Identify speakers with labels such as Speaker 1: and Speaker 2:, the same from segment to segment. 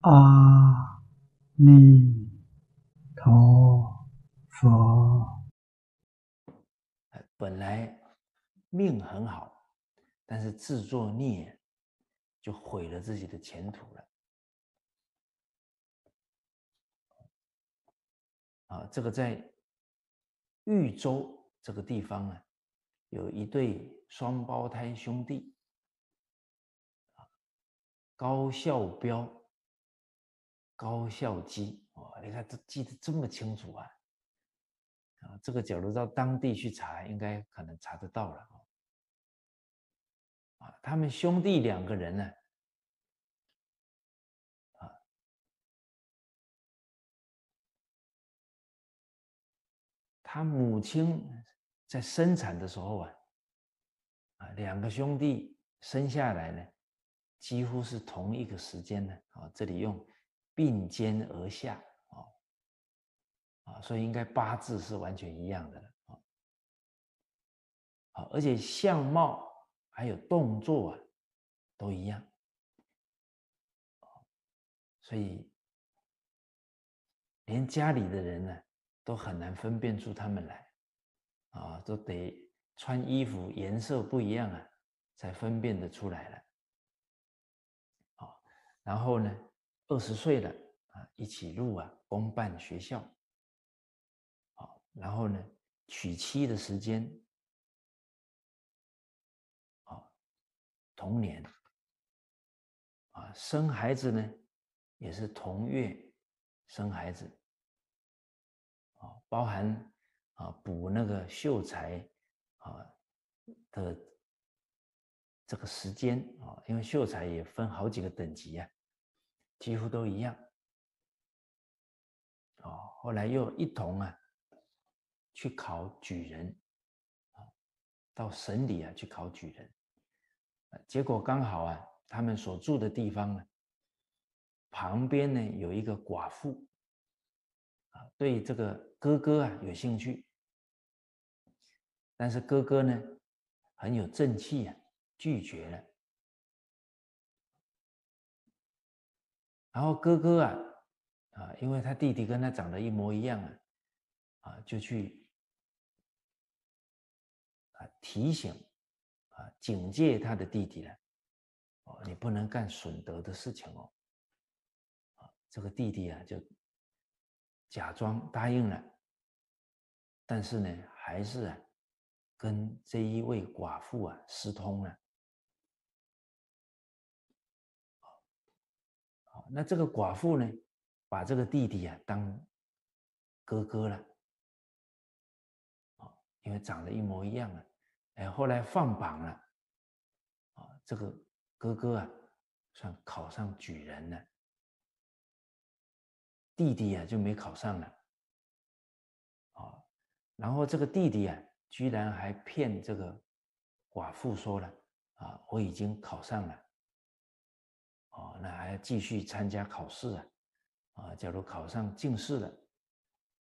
Speaker 1: 阿弥陀佛。
Speaker 2: 本来命很好，但是自作孽，就毁了自己的前途了。啊，这个在豫州这个地方啊，有一对双胞胎兄弟，高孝彪、高孝基。哦，你看这记得这么清楚啊！啊，这个假如到当地去查，应该可能查得到了啊。他们兄弟两个人呢？啊他母亲在生产的时候啊，啊，两个兄弟生下来呢，几乎是同一个时间呢。啊，这里用并肩而下，啊，啊，所以应该八字是完全一样的了，啊，而且相貌还有动作啊，都一样，所以连家里的人呢。都很难分辨出他们来，啊，都得穿衣服颜色不一样啊，才分辨得出来了。好，然后呢，二十岁了啊，一起入啊公办学校。好，然后呢，娶妻的时间，啊，同年，啊，生孩子呢，也是同月生孩子。啊，包含啊补那个秀才啊的这个时间啊，因为秀才也分好几个等级啊，几乎都一样。哦，后来又一同啊去考举人啊，到省里啊去考举人，结果刚好啊，他们所住的地方呢，旁边呢有一个寡妇。对这个哥哥啊有兴趣，但是哥哥呢很有正气啊，拒绝了。然后哥哥啊啊，因为他弟弟跟他长得一模一样啊，啊就去啊提醒啊警戒他的弟弟了，哦，你不能干损德的事情哦。啊，这个弟弟啊就。假装答应了，但是呢，还是啊，跟这一位寡妇啊私通了。那这个寡妇呢，把这个弟弟啊当哥哥了，啊，因为长得一模一样啊，哎，后来放榜了，啊，这个哥哥啊，算考上举人了。弟弟啊就没考上了，啊，然后这个弟弟啊居然还骗这个寡妇说了啊我已经考上了，哦，那还要继续参加考试啊，啊，假如考上进士了，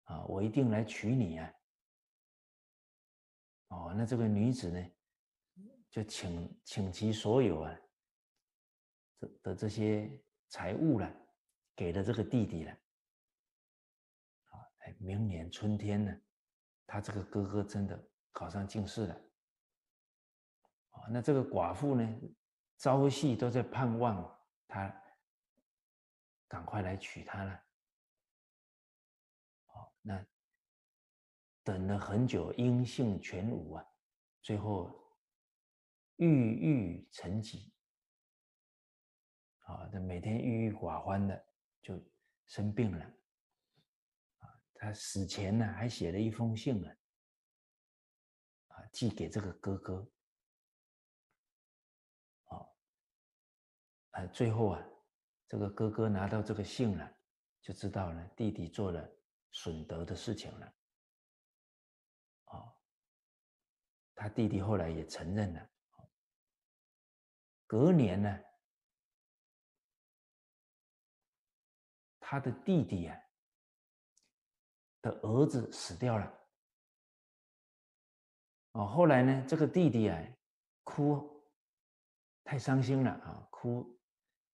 Speaker 2: 啊，我一定来娶你啊，哦，那这个女子呢就请请其所有啊这的这些财物了，给了这个弟弟了啊。明年春天呢，他这个哥哥真的考上进士了，啊，那这个寡妇呢，朝夕都在盼望他赶快来娶她了，好，那等了很久，音信全无啊，最后郁郁成疾，啊，这每天郁郁寡欢的就生病了。他死前呢，还写了一封信呢，啊，寄给这个哥哥，呃，最后啊，这个哥哥拿到这个信了，就知道了弟弟做了损德的事情了，啊，他弟弟后来也承认了，隔年呢，他的弟弟啊。的儿子死掉了，哦，后来呢，这个弟弟啊，哭，太伤心了啊，哭，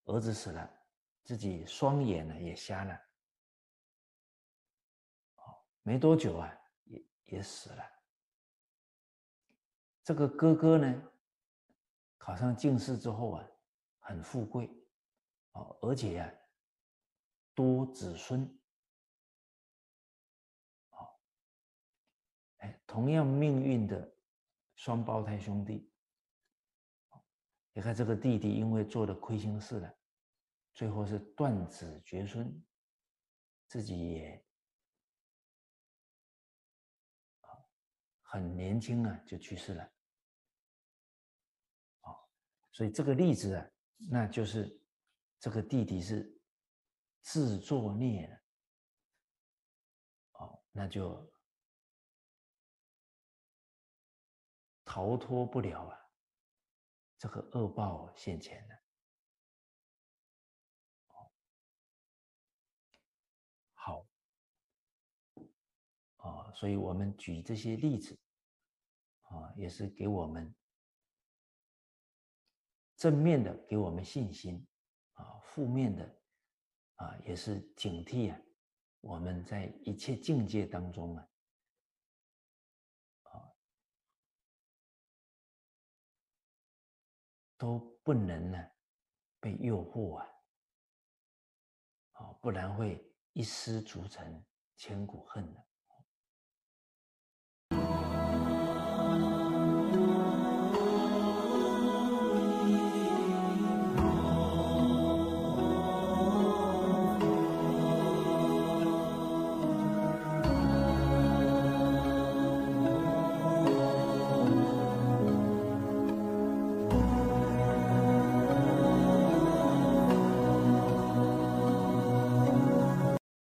Speaker 2: 儿子死了，自己双眼呢也瞎了，哦，没多久啊，也也死了。这个哥哥呢，考上进士之后啊，很富贵，哦，而且呀，多子孙，哎，同样命运的双胞胎兄弟，你看这个弟弟因为做了亏心事了。最后是断子绝孙，自己也很年轻啊就去世了，所以这个例子啊，那就是这个弟弟是自作孽了，哦，那就逃脱不了啊这个恶报现前了。所以我们举这些例子，啊，也是给我们正面的，给我们信心，啊，负面的，啊，也是警惕啊，我们在一切境界当中啊，都不能呢被诱惑啊，啊，不然会一失足成千古恨的。